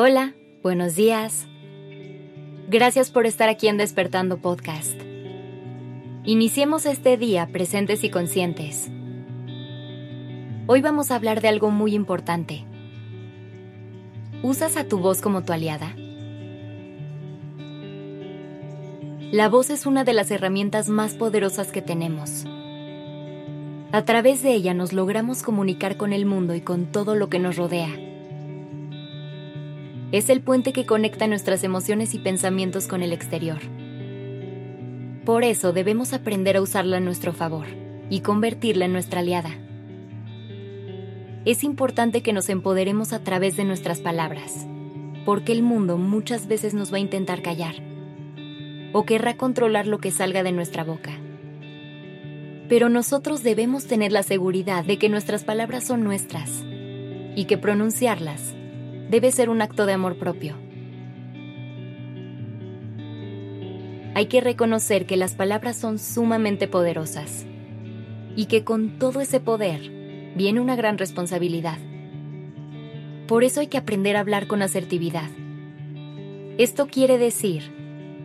Hola, buenos días. Gracias por estar aquí en Despertando Podcast. Iniciemos este día presentes y conscientes. Hoy vamos a hablar de algo muy importante. ¿Usas a tu voz como tu aliada? La voz es una de las herramientas más poderosas que tenemos. A través de ella nos logramos comunicar con el mundo y con todo lo que nos rodea. Es el puente que conecta nuestras emociones y pensamientos con el exterior. Por eso debemos aprender a usarla a nuestro favor y convertirla en nuestra aliada. Es importante que nos empoderemos a través de nuestras palabras, porque el mundo muchas veces nos va a intentar callar o querrá controlar lo que salga de nuestra boca. Pero nosotros debemos tener la seguridad de que nuestras palabras son nuestras y que pronunciarlas debe ser un acto de amor propio. Hay que reconocer que las palabras son sumamente poderosas y que con todo ese poder viene una gran responsabilidad. Por eso hay que aprender a hablar con asertividad. Esto quiere decir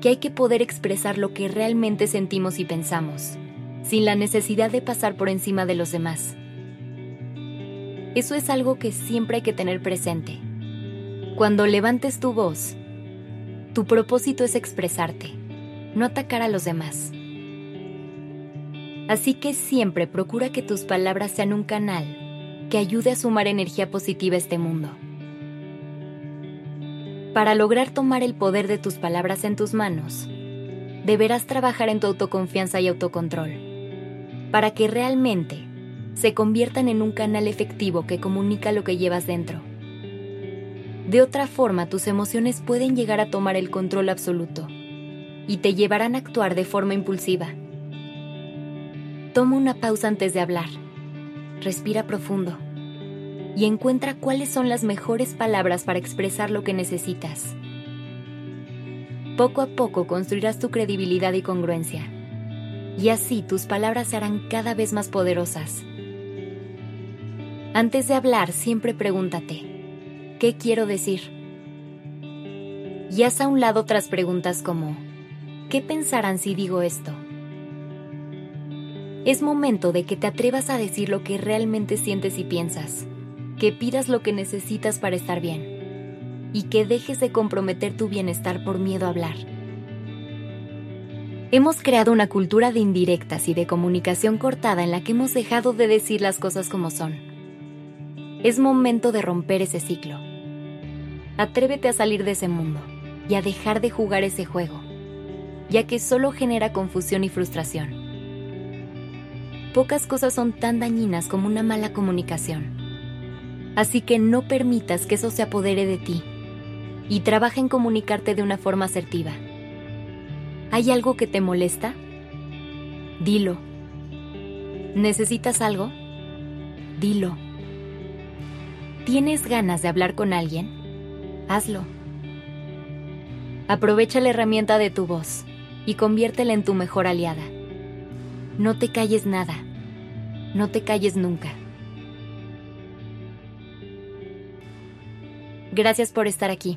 que hay que poder expresar lo que realmente sentimos y pensamos sin la necesidad de pasar por encima de los demás. Eso es algo que siempre hay que tener presente. Cuando levantes tu voz, tu propósito es expresarte, no atacar a los demás. Así que siempre procura que tus palabras sean un canal que ayude a sumar energía positiva a este mundo. Para lograr tomar el poder de tus palabras en tus manos, deberás trabajar en tu autoconfianza y autocontrol para que realmente se conviertan en un canal efectivo que comunica lo que llevas dentro. De otra forma, tus emociones pueden llegar a tomar el control absoluto y te llevarán a actuar de forma impulsiva. Toma una pausa antes de hablar, respira profundo y encuentra cuáles son las mejores palabras para expresar lo que necesitas. Poco a poco construirás tu credibilidad y congruencia y así tus palabras se harán cada vez más poderosas. Antes de hablar, siempre pregúntate, ¿qué quiero decir? Y haz a un lado otras preguntas como, ¿qué pensarán si digo esto? Es momento de que te atrevas a decir lo que realmente sientes y piensas, que pidas lo que necesitas para estar bien y que dejes de comprometer tu bienestar por miedo a hablar. Hemos creado una cultura de indirectas y de comunicación cortada en la que hemos dejado de decir las cosas como son. Es momento de romper ese ciclo. Atrévete a salir de ese mundo y a dejar de jugar ese juego, ya que solo genera confusión y frustración. Pocas cosas son tan dañinas como una mala comunicación. Así que no permitas que eso se apodere de ti y trabaja en comunicarte de una forma asertiva ¿Hay algo que te molesta? Dilo. ¿Necesitas algo? Dilo. ¿Tienes ganas de hablar con alguien? Hazlo. Aprovecha la herramienta de tu voz y conviértela en tu mejor aliada. No te calles nada. No te calles nunca. Gracias por estar aquí.